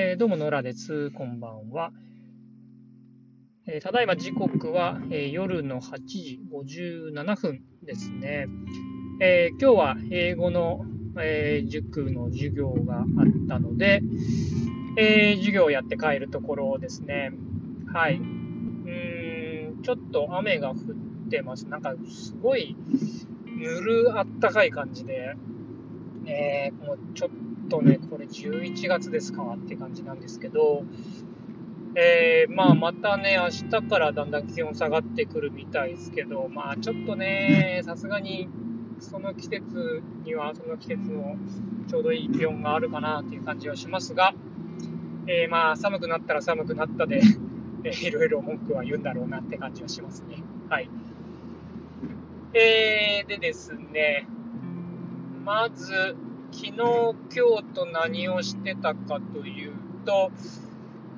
えー、どうも、野良です。こんばんは。えー、ただいま時刻は、えー、夜の8時57分ですね。え今日は英語の、え塾の授業があったので、え授業をやって帰るところですね。はい。うーん、ちょっと雨が降ってます。なんか、すごい、ぬるあったかい感じで、えもうちょっとね、これ11月ですかって感じなんですけど、えー、まあまたね、明日からだんだん気温下がってくるみたいですけど、まあちょっとね、さすがにその季節にはその季節のちょうどいい気温があるかなっていう感じはしますが、えー、まあ寒くなったら寒くなったで、えー、いろいろ文句は言うんだろうなって感じはしますね。はい。えー、でですね、まず、昨日、今日と何をしてたかというと、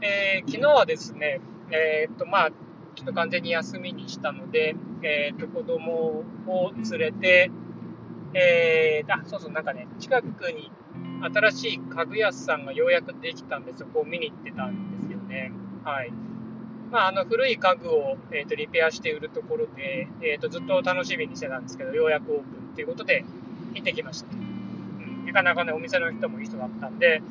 えー、昨日はですね、えー、っと、まあ、ちょっと完全に休みにしたので、えー、っと、子供を連れて、えー、あ、そうそう、なんかね、近くに新しい家具屋さんがようやくできたんで、そこを見に行ってたんですよね。はい。まあ、あの、古い家具を、えっ、と、リペアして売るところで、えっ、と、ずっと楽しみにしてたんですけど、ようやくオープンということで、行ってきました。なかなかね、お店の人もいい人だったんで、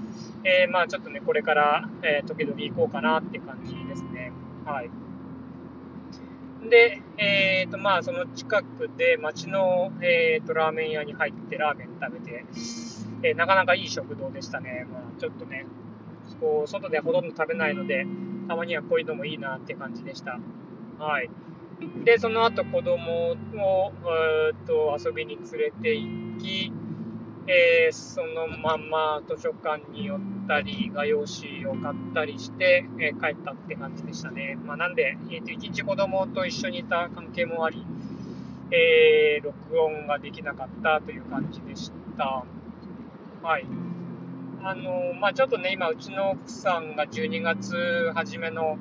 えー、まあちょっとね、これから、えー、時々行こうかなって感じですね。はい。で、えっ、ー、と、まあその近くで街の、えっ、と、ラーメン屋に入ってラーメン食べて、えなかなかいい食堂でしたね。まあちょっとね、こう、外でほとんど食べないので、たまにはこういうのもいいなって感じでした。はい。で、その後子供を、えっと遊びに連れて行き、えー、そのまま図書館に寄ったり、画用紙を買ったりして、えー、帰ったって感じでしたね。まあ、なんで、えー、一日子供と一緒にいた関係もあり、えー、録音ができなかったという感じでした。はい。あのまあ、ちょっとね、今、うちの奥さんが12月初めの、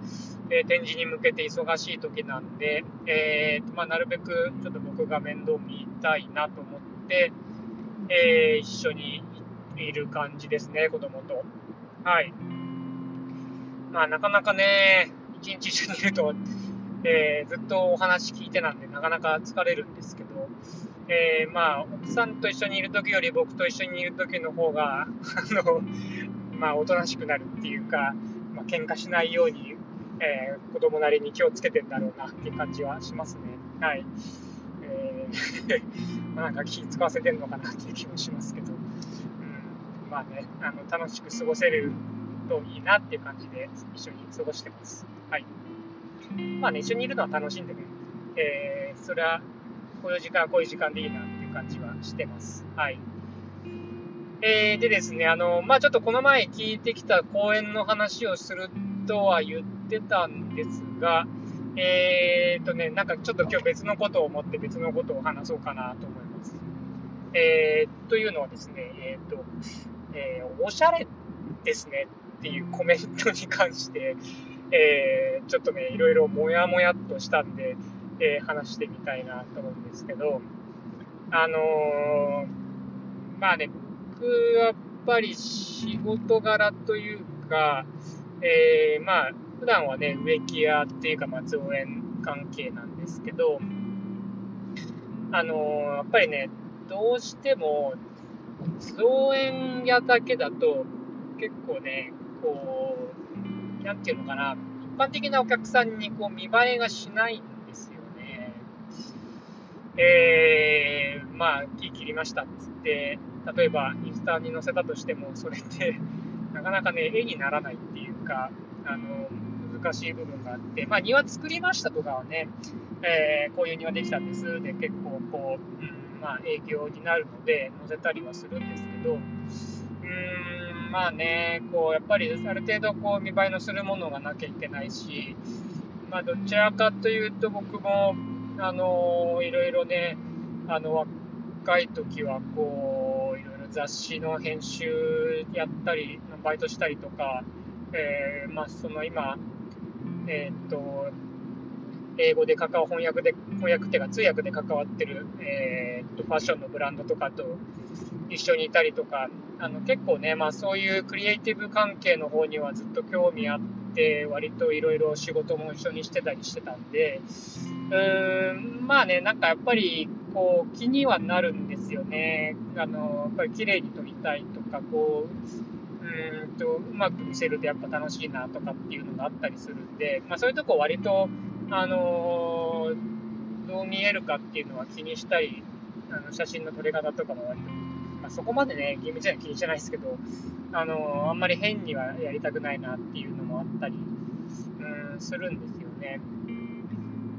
え展示に向けて忙しい時なんで、えーまあ、なるべくちょっと僕が面倒見たいなと思って、えー、一緒にいる感じですね、子供と。はい。まあ、なかなかね、一日一緒にいると、えー、ずっとお話聞いてなんで、なかなか疲れるんですけど、えー、まあ、奥さんと一緒にいるときより僕と一緒にいるときの方が、あの、まあ、おとなしくなるっていうか、まあ、喧嘩しないように、えー、子供なりに気をつけてんだろうなっていう感じはしますね。はい。えー、なんか気使わせてるのかなっていう気もしますけど、うん、まあね、あの楽しく過ごせるといいなっていう感じで一緒に過ごしてます。はい。まあね、一緒にいるのは楽しんでね、えー、それはこういう時間はこういう時間でいいなっていう感じはしてます。はい。えー、でですね、あの、まあちょっとこの前聞いてきた講演の話をするとは言ってたんですが、えー、っとね、なんかちょっと今日別のことを思って別のことを話そうかなと思います。えー、というのはですね、えー、っと、えー、おしゃれですねっていうコメントに関して、え、ちょっとね、いろいろもやもやっとしたんで、え、話してみたいなと思うんですけど、あの、まあね、僕はやっぱり仕事柄というか、え、まあ、普段はね、植木屋っていうか、まあ、造園関係なんですけど、あのー、やっぱりね、どうしても、造園屋だけだと、結構ね、こう、なんていうのかな、一般的なお客さんにこう見栄えがしないんですよね。えー、まあ、木切りましたっつって、例えばインスタに載せたとしても、それってなかなかね、絵にならないっていうか、あの、難しい部分があって、まあ、庭作りましたとかはね、えー、こういう庭できたんです。で結構こう、うんまあ、影響になるので載せたりはするんですけど、うーん、まあね、こうやっぱりある程度こう見栄えのするものがなきゃいけないし、まあ、どちらかというと僕も、あのいろいろね、あの若い時はこういろいろ雑誌の編集やったり、バイトしたりとか、えー、まあ、その今、えー、っと、英語で関わ翻訳で、翻訳っていうか通訳で関わってる、えー、とファッションのブランドとかと一緒にいたりとか、あの結構ね、まあそういうクリエイティブ関係の方にはずっと興味あって、割といろいろ仕事も一緒にしてたりしてたんで、うーん、まあね、なんかやっぱりこう気にはなるんですよね。あの、やっぱり綺麗に撮りたいとか、こう、うんと、うまく見せるとやっぱ楽しいなとかっていうのがあったりするんで、まあそういうとこ割と、あのどう見えるかっていうのは気にしたり、あの写真の撮り方とかも割と、まあ、そこまでね、厳密には気にしてないですけど、あのあんまり変にはやりたくないなっていうのもあったり、うん、するんですよね。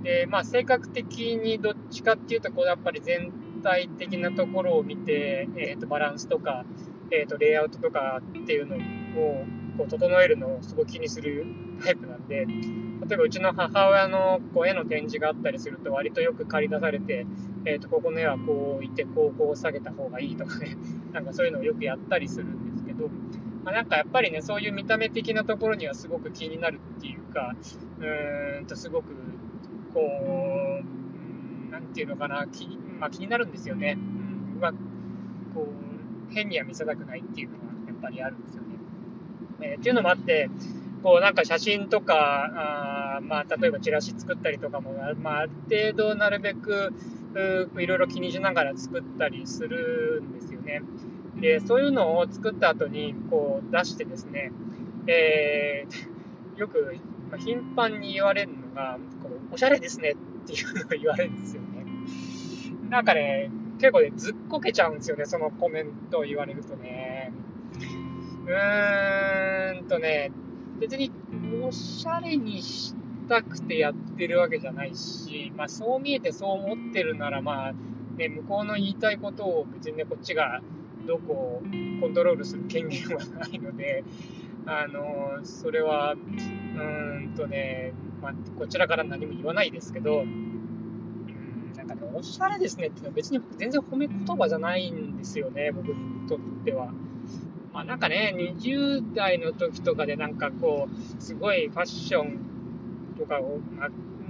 で、まあ、性格的にどっちかっていうと、こう、やっぱり全体的なところを見て、えっ、ー、と、バランスとか、えっ、ー、と、レイアウトとかっていうのを、こう、整えるのをすごい気にするタイプなんで、例えばうちの母親のこう絵の展示があったりすると、割とよく借り出されて、えっ、ー、と、ここの絵はこういって、こう、こう下げた方がいいとかね、なんかそういうのをよくやったりするんですけど、まあ、なんかやっぱりね、そういう見た目的なところにはすごく気になるっていうか、うーんと、すごくこう、なんていうのかな、気,、まあ、気になるんですよね。うん、まあ、こう、変には見せたくないっていうのはやっぱりあるんですよね。えー、っていうのもあって、こうなんか写真とか、あまあ、例えばチラシ作ったりとかも、まあ、ある程度なるべくいろいろ気にしながら作ったりするんですよね。で、そういうのを作った後にこう出してですね、えー、よく、頻繁に言われるのが、こうおしゃれですねっていうのを言われるんですよね。なんかね、結構ね、ずっこけちゃうんですよね、そのコメントを言われるとね。うーんとね、別におしゃれにしたくてやってるわけじゃないし、まあそう見えてそう思ってるなら、まあね、向こうの言いたいことを別にね、こっちがどこをコントロールする権限はないので、あの、それは、うーんとね、まあ、こちらから何も言わないですけど、う、おしゃれですねっていうのは別に全然褒め言葉じゃないんですよね、僕にとっては。まあ、なんかね、20代の時とかでなんかこう、すごいファッションとかを、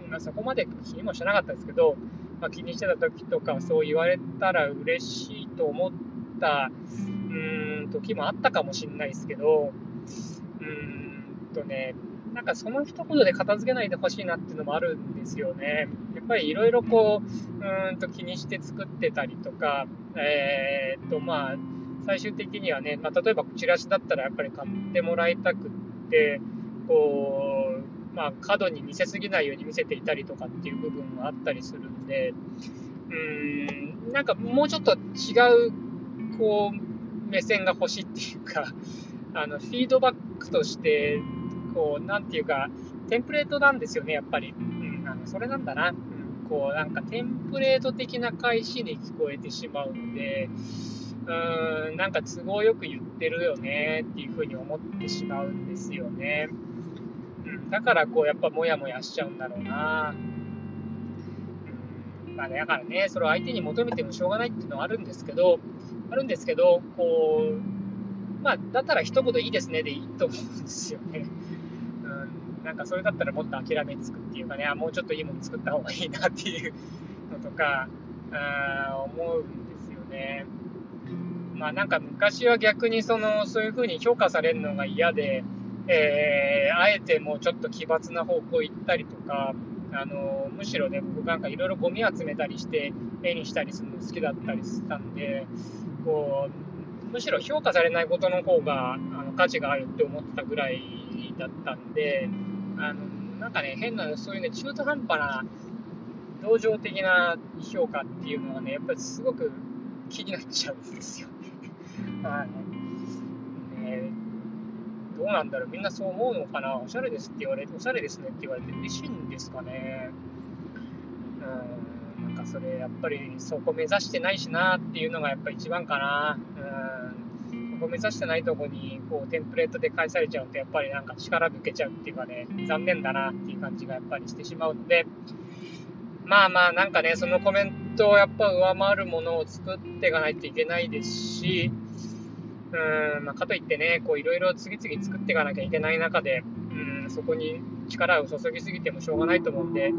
まあ、そこまで気にもしてなかったですけど、まあ、気にしてた時とかそう言われたら嬉しいと思ったうん時もあったかもしれないですけど、うーんとね、なんかその一言で片付けないでほしいなっていうのもあるんですよね。やっぱりいろいろこう、うんと気にして作ってたりとか、えー、っとまあ、最終的にはね、まあ、例えばチラシだったらやっぱり買ってもらいたくって、こう、まあ、過度に見せすぎないように見せていたりとかっていう部分もあったりするんで、うーん、なんかもうちょっと違う、こう、目線が欲しいっていうか、あの、フィードバックとして、こう、なんていうか、テンプレートなんですよね、やっぱり。うん、あの、それなんだな。うん、こう、なんかテンプレート的な返しに聞こえてしまうので、うーん、なんか都合よく言ってるよねっていうふうに思ってしまうんですよね。うん、だからこう、やっぱモヤモヤしちゃうんだろうな。うん、まあね、だからね、それを相手に求めてもしょうがないっていうのはあるんですけど、あるんですけど、こう、まあ、だったら一言いいですねでいいと思うんですよね。なんかそれだったらもっと諦めつくっていうかね、あもうちょっといいもの作った方がいいなっていうのとか、あ思うんですよね。まあなんか昔は逆にその、そういう風に評価されるのが嫌で、えー、あえてもうちょっと奇抜な方向行ったりとか、あのむしろね、僕なんかいろいろゴミ集めたりして、絵にしたりするの好きだったりしたんで、こう、むしろ評価されないことの方があの価値があるって思ってたぐらいだったんで、あのなんかね、変な、そういうね、中途半端な、同情的な評価っていうのはね、やっぱりすごく気になっちゃうんですよ。はい。ね、どうなんだろう、みんなそう思うのかな、おしゃれですって言われて、おしゃれですねって言われて嬉しいんですかね？うん、なんかそれ、やっぱりそこ目指してないしなっていうのがやっぱ一番かな。こう目指してないとこにこうテンプレートで返されちゃうとやっぱりなんか力抜けちゃうっていうかね残念だなっていう感じがやっぱりしてしまうのでまあまあなんかねそのコメントをやっぱ上回るものを作っていかないといけないですしうん、まあ、かといってねこういろいろ次々作っていかなきゃいけない中でうんそこに力を注ぎすぎてもしょうがないと思うんで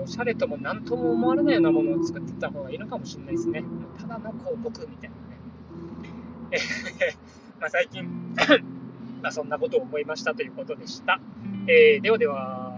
おうゃれとも何とも思われないようなものを作っていった方がいいのかもしれないですねただの広告みたいな。え、まあ最近 まあそんなことを思いましたということでした。えー、ではでは。